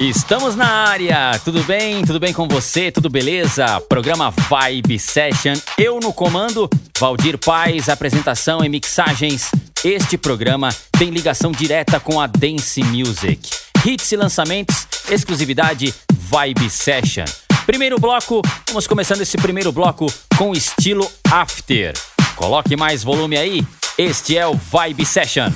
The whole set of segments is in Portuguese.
Estamos na área, tudo bem? Tudo bem com você? Tudo beleza? Programa Vibe Session, eu no comando, Valdir Paz, apresentação e mixagens. Este programa tem ligação direta com a Dance Music. Hits e lançamentos, exclusividade Vibe Session. Primeiro bloco, vamos começando esse primeiro bloco com estilo After. Coloque mais volume aí, este é o Vibe Session.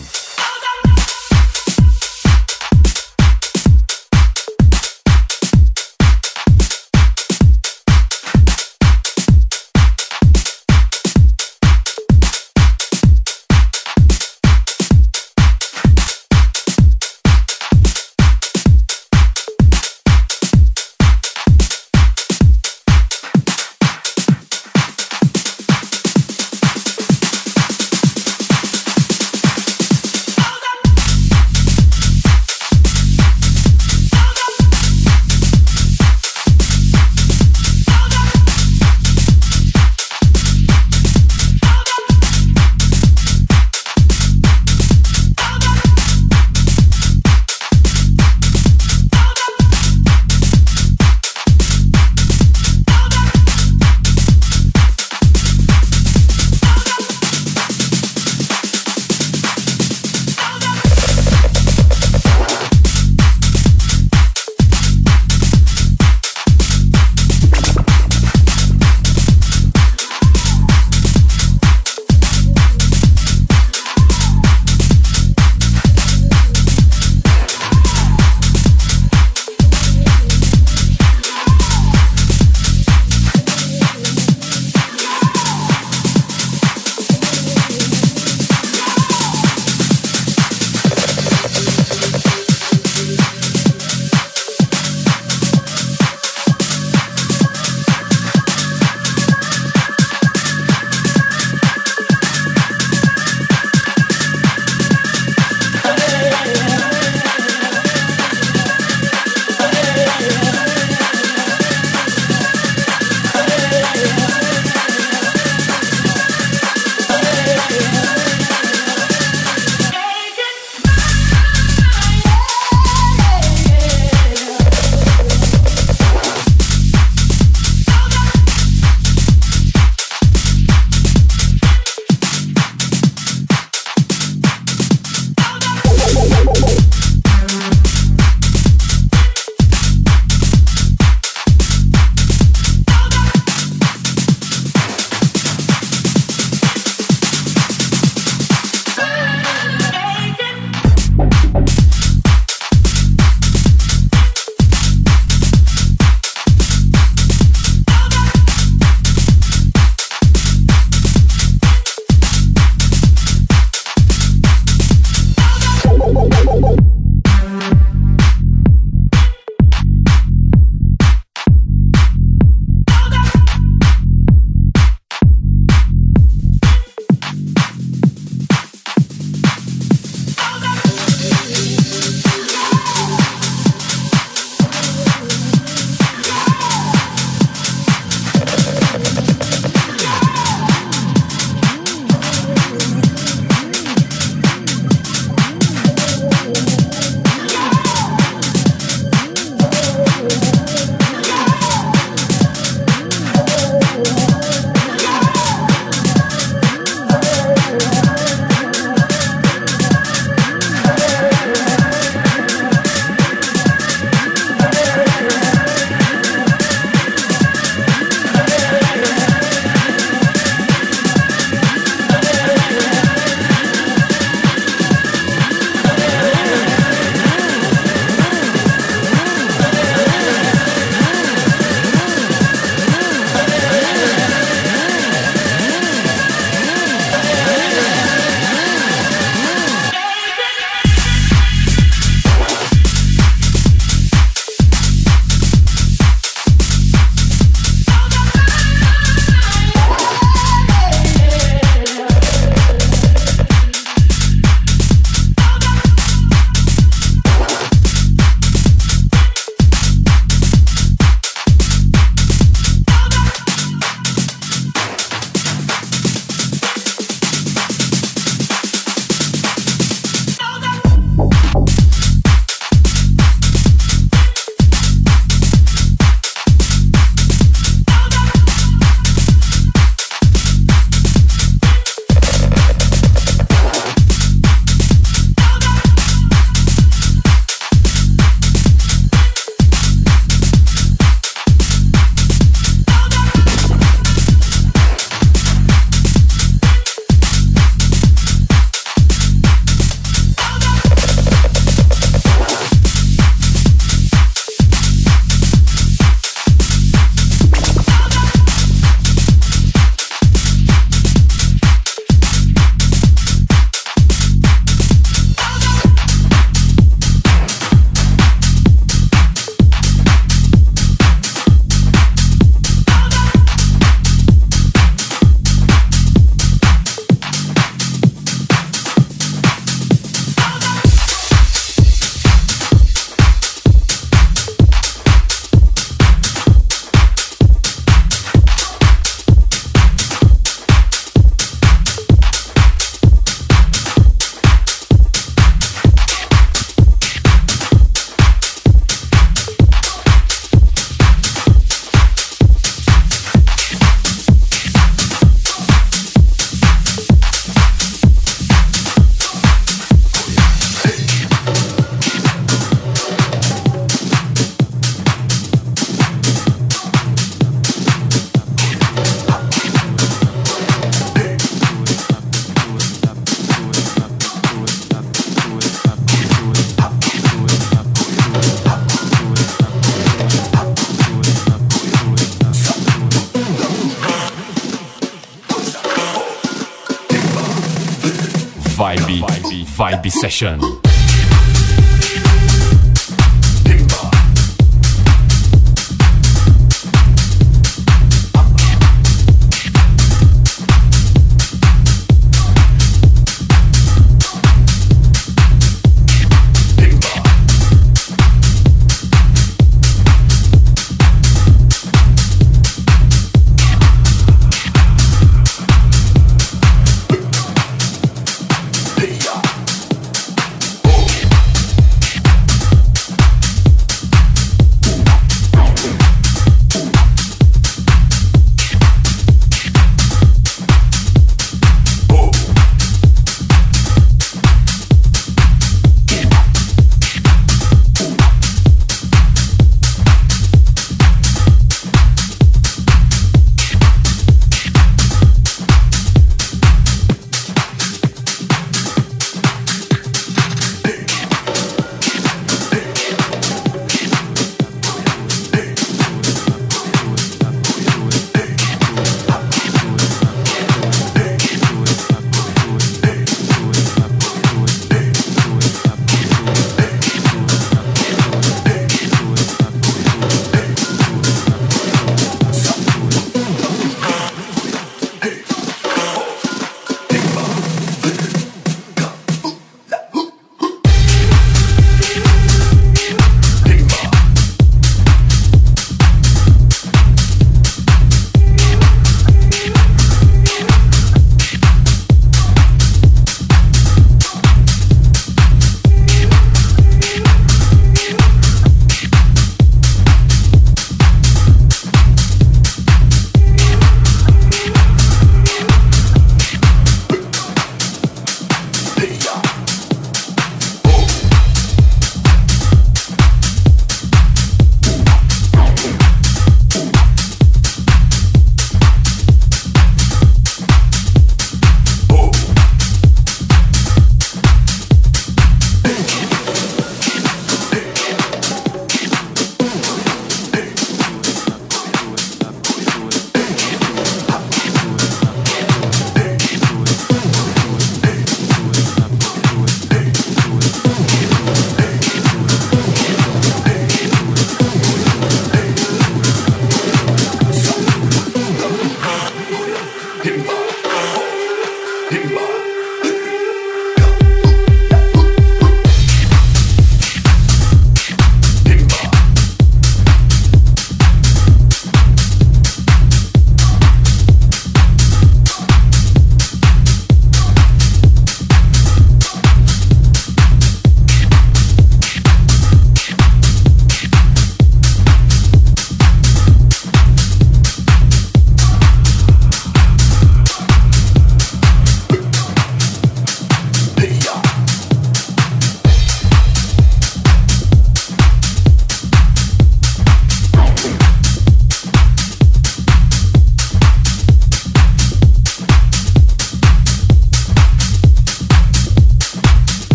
Vibe, Vibe, Vibe Session.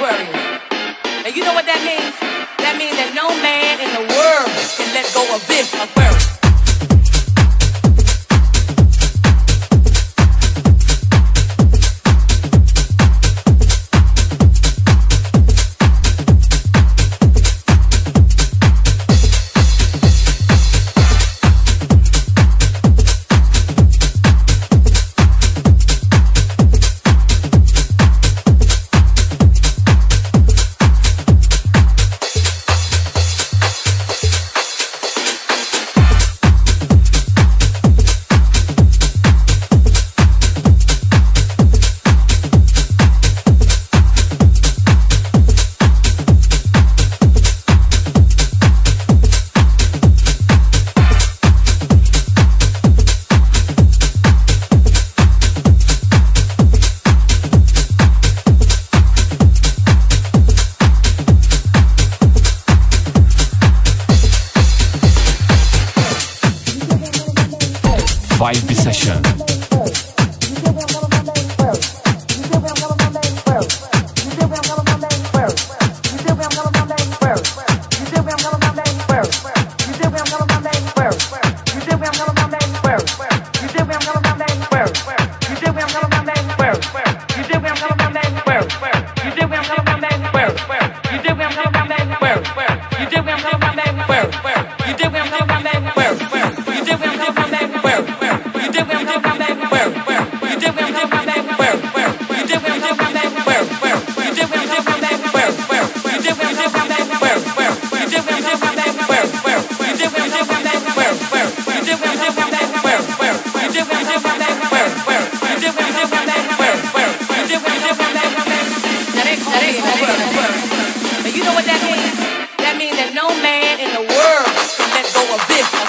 Aquarius. Now you know what that means? That means that no man in the world can let go of this Aquarius. And you know what that means? That means that no man in the world can let go of this.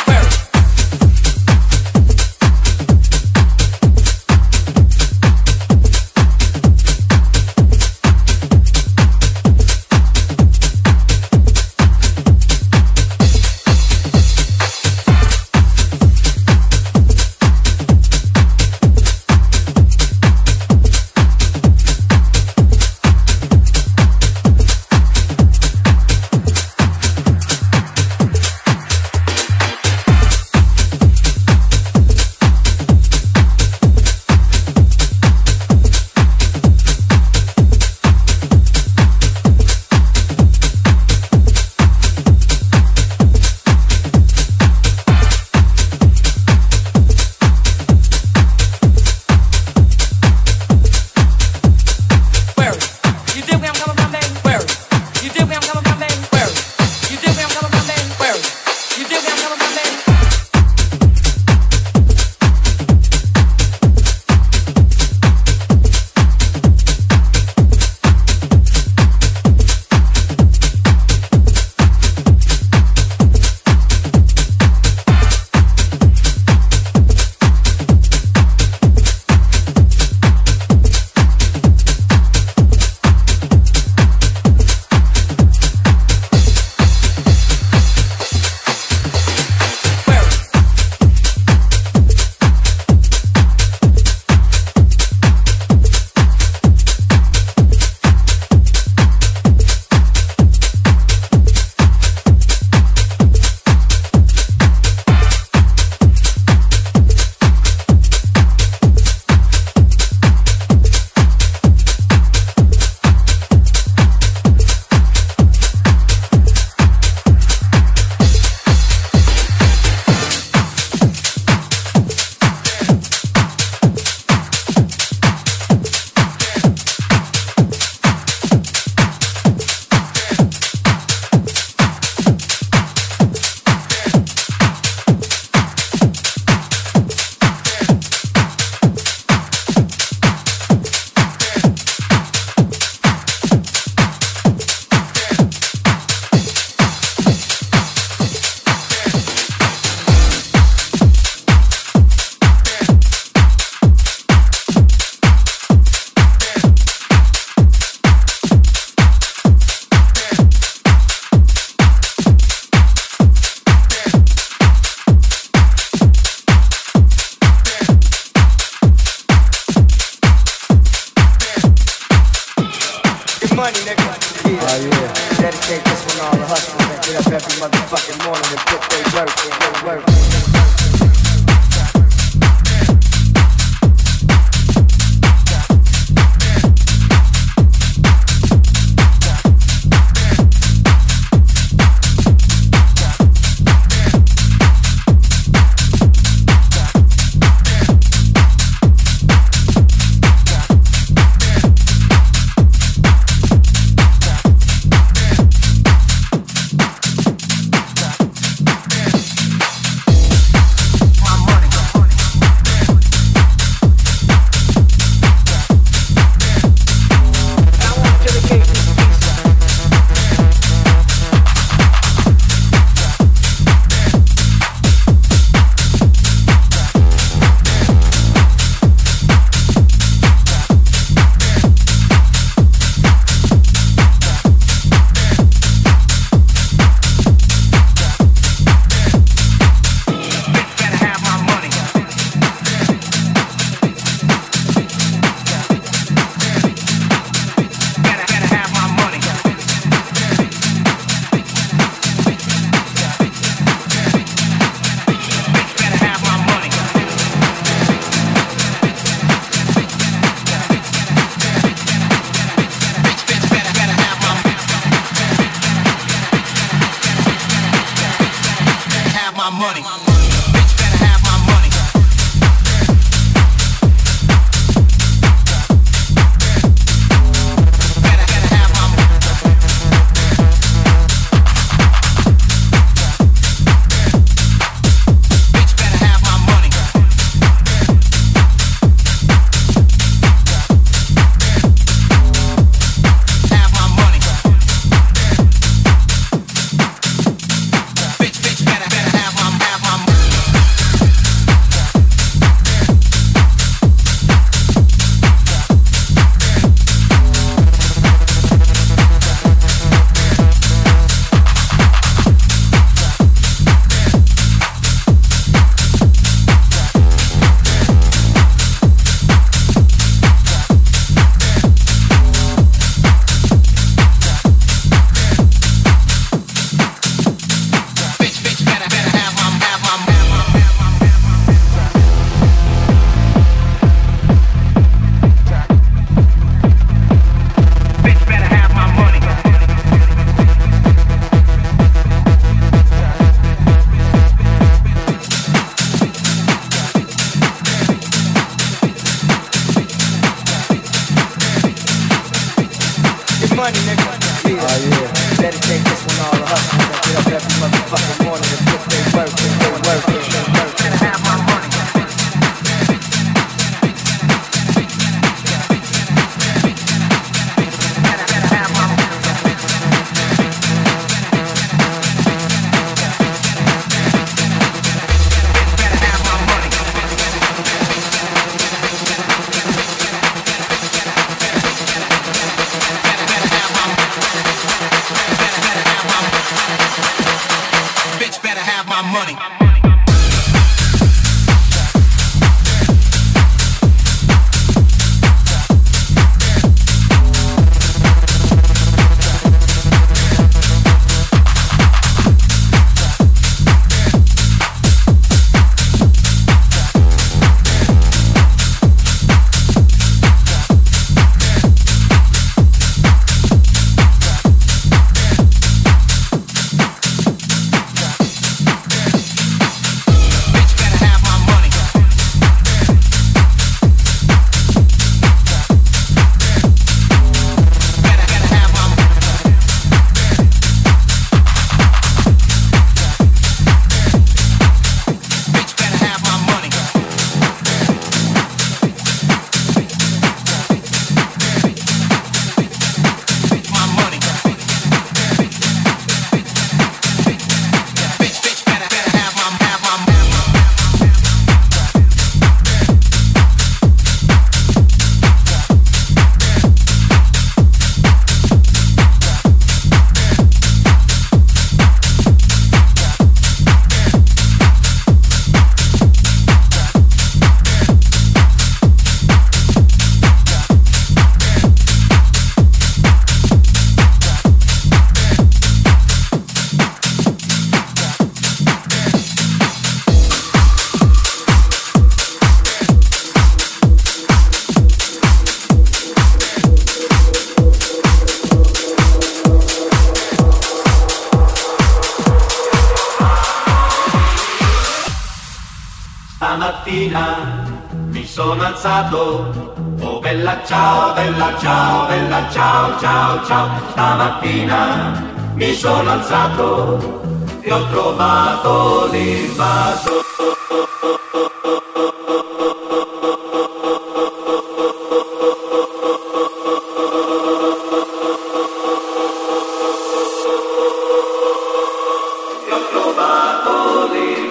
Of trovato lì.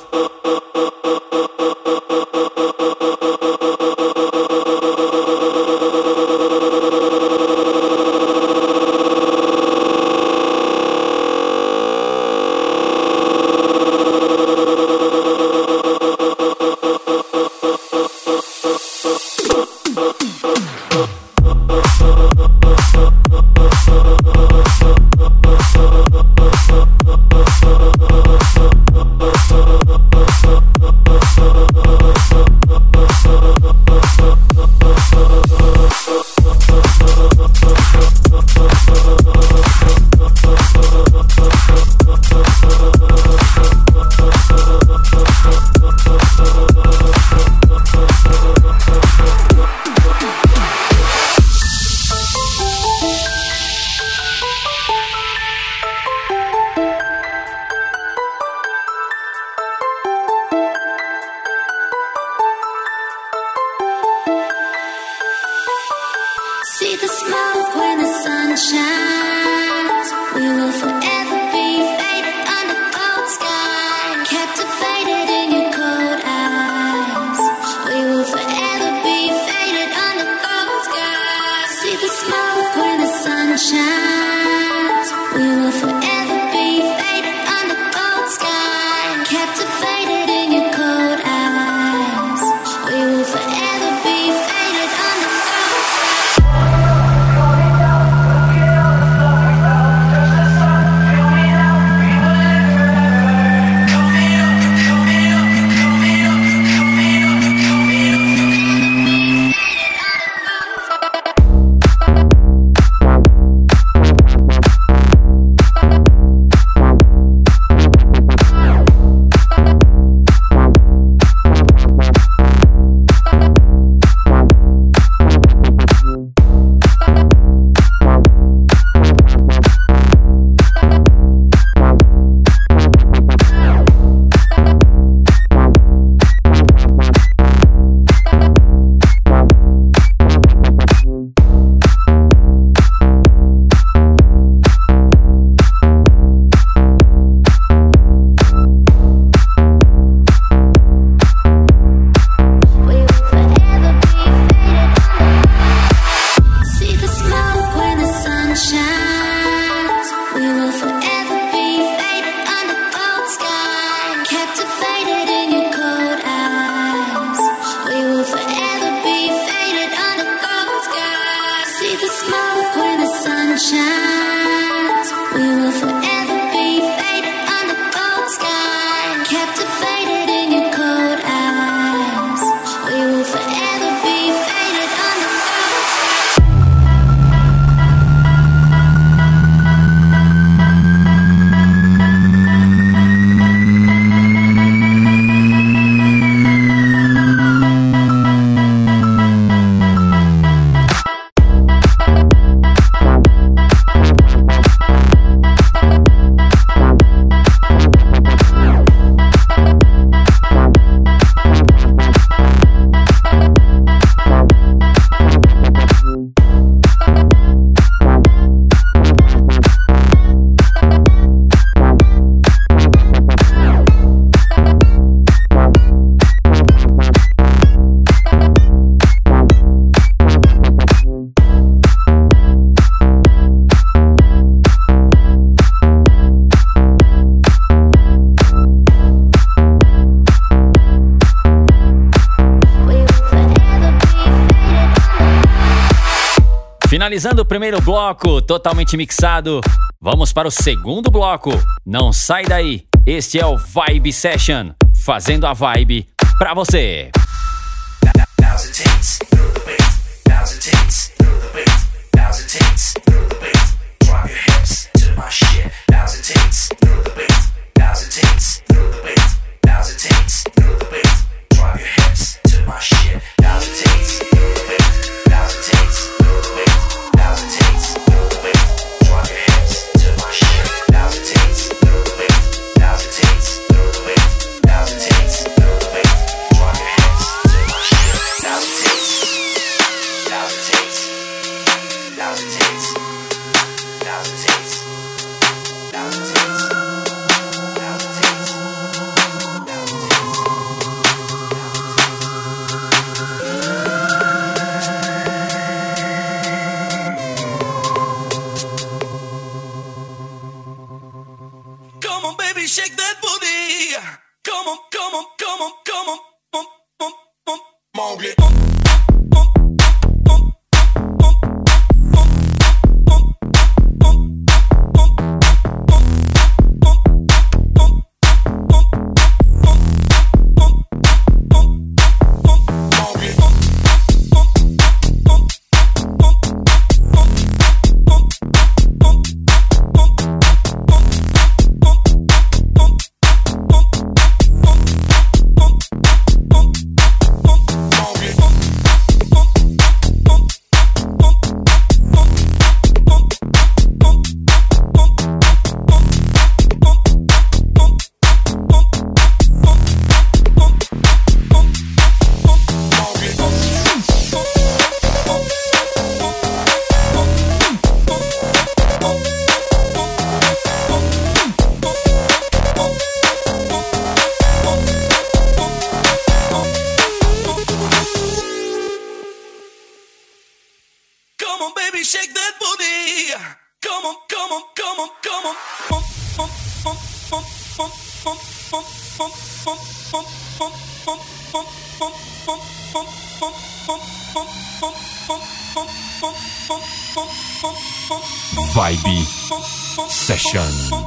the smoke when the sun shines. We will forever be faded under cold skies, captivated in your cold eyes. We will forever be faded under cold skies. See the smoke when the sun shines. shine. Finalizando o primeiro bloco, totalmente mixado, vamos para o segundo bloco. Não sai daí. Este é o Vibe Session, fazendo a vibe pra você. Vibe Session.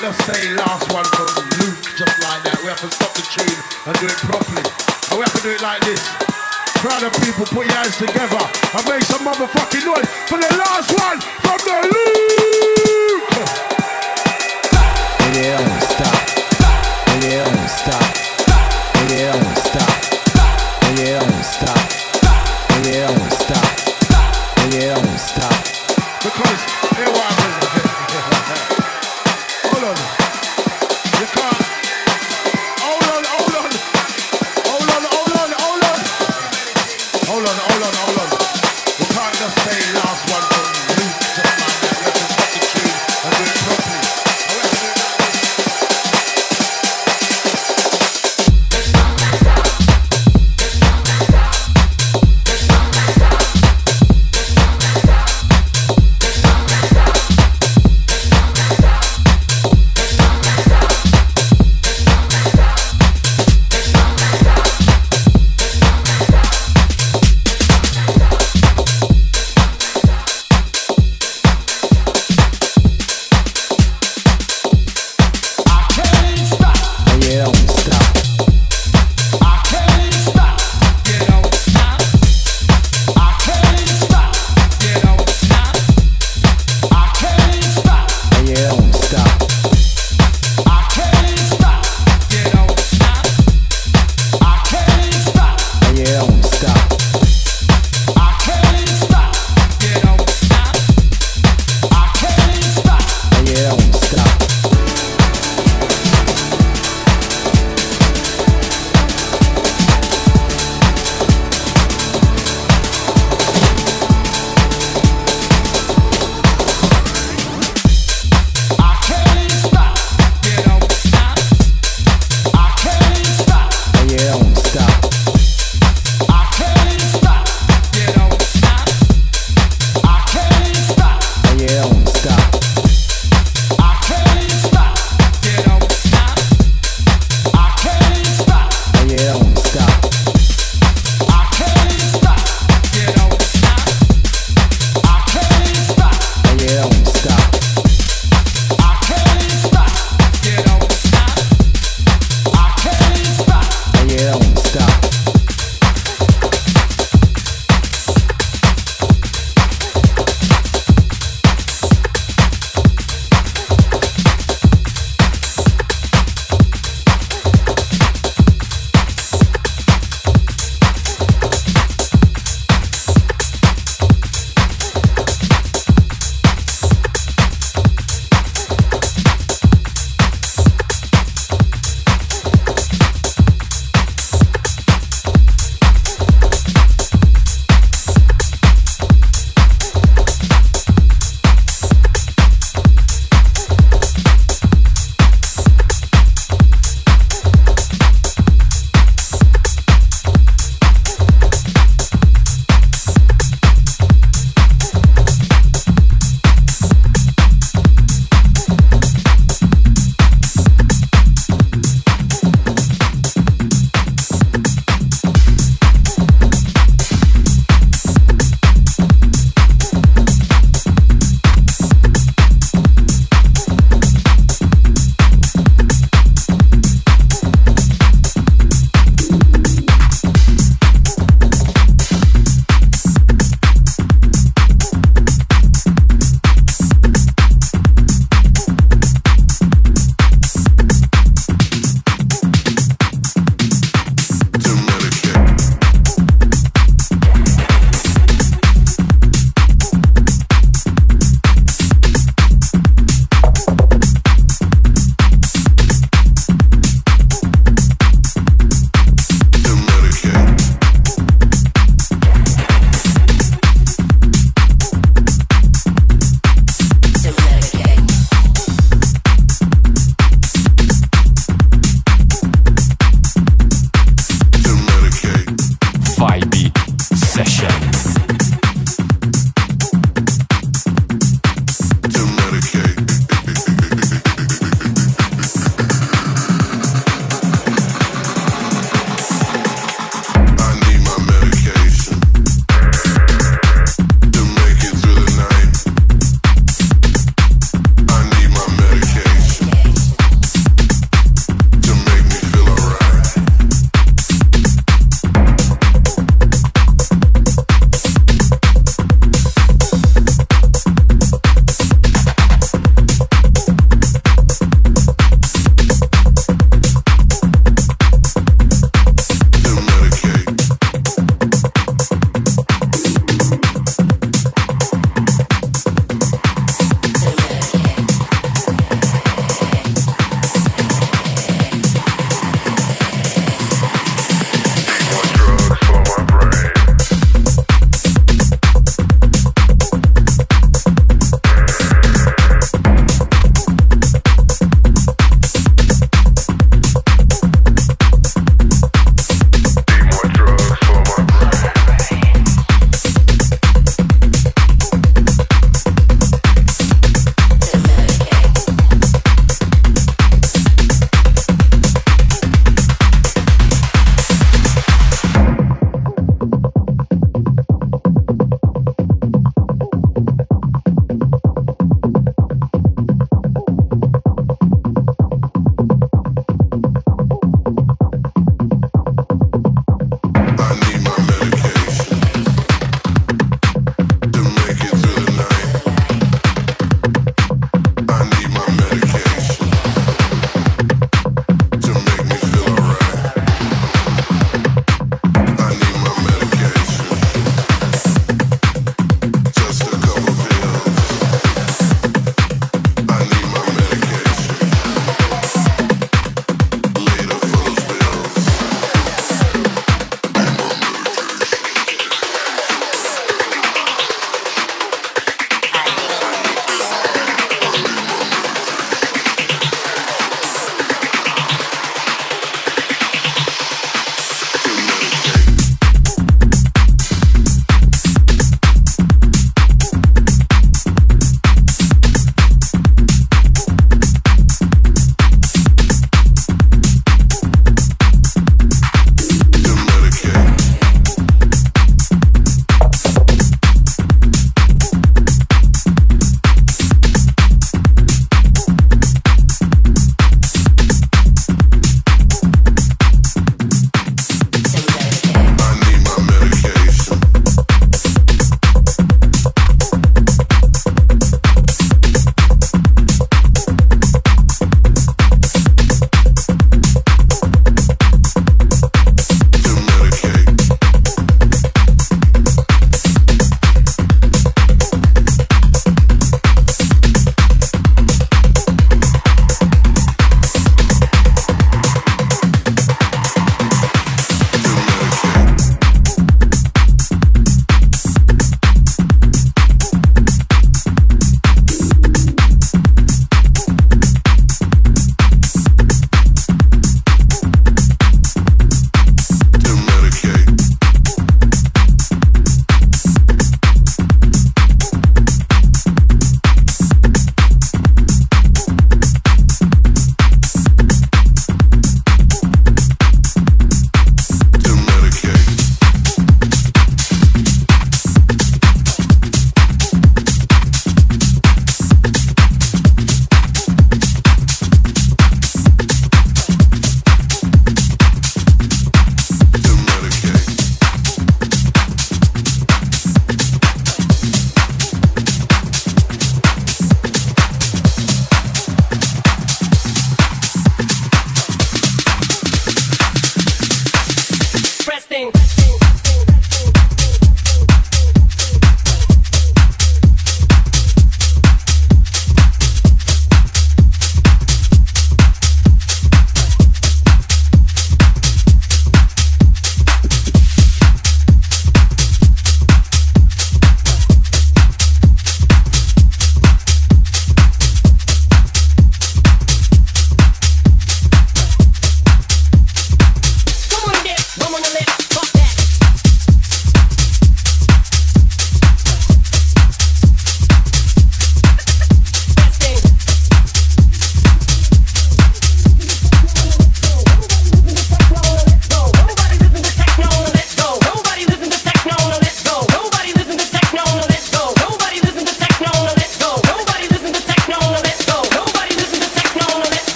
Just say last one from Luke just like that. We have to stop the tune and do it properly. And we have to do it like this. Crowd of people, put your hands together and make some motherfucking noise for the last one from the Luke.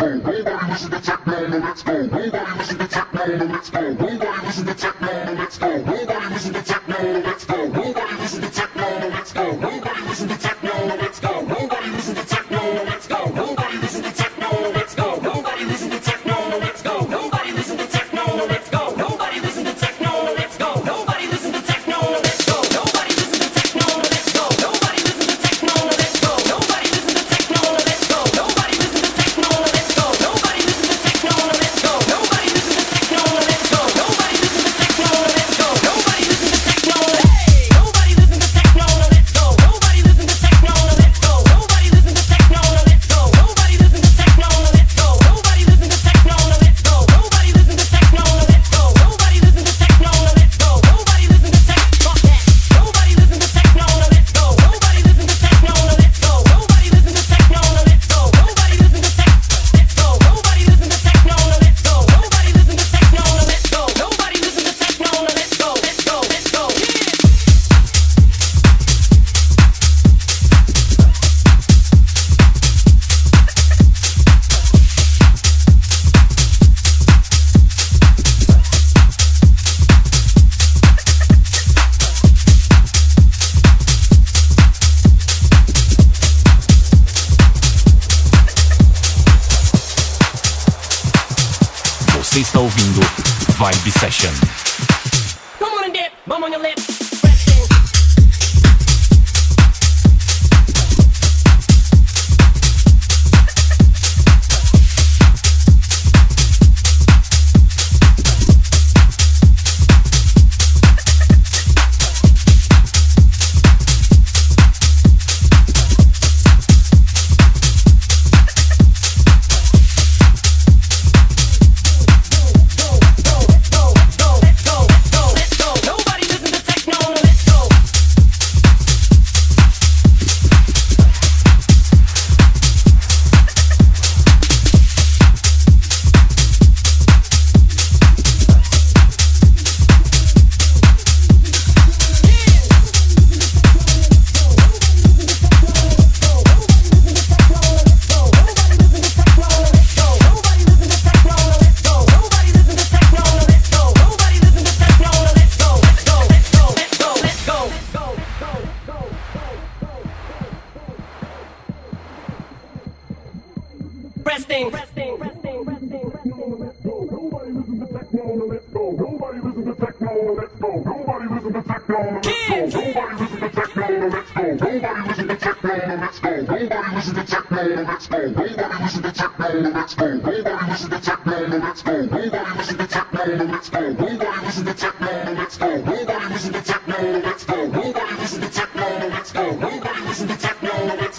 go. All of us in the techno, let's go. Nobody listen to techno, let's go. Nobody listen to techno, let's go. Nobody listen to techno, let's go. Nobody listen to techno, let's go. Nobody listen to techno, let's go. Nobody listen to techno, let's go. Nobody listen to techno, let's go.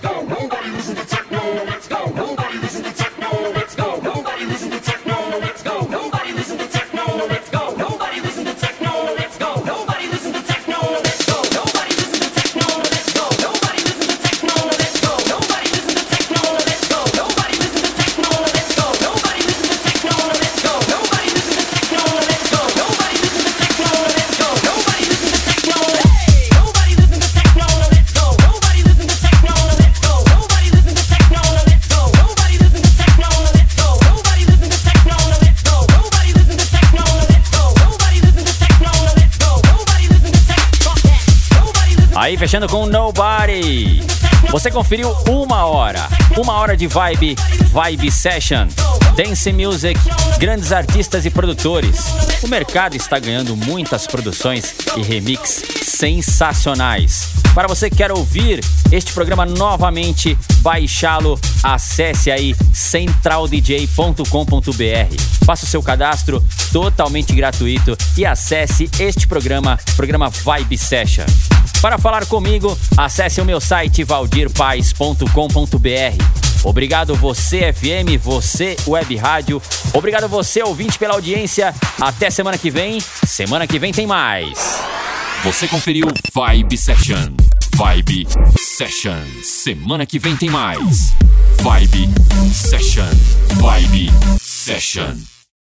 fechando com Nobody. Você conferiu uma hora, uma hora de vibe, vibe session, dance music, grandes artistas e produtores. O mercado está ganhando muitas produções e remix sensacionais. Para você que quer ouvir este programa novamente, baixá-lo, acesse aí centraldj.com.br. Faça o seu cadastro totalmente gratuito e acesse este programa, programa Vibe Session. Para falar comigo, acesse o meu site valdirpaes.com.br. Obrigado você FM, você Web Rádio. Obrigado você ouvinte pela audiência. Até semana que vem. Semana que vem tem mais. Você conferiu Vibe Session. Vibe Session. Semana que vem tem mais. Vibe Session. Vibe Session.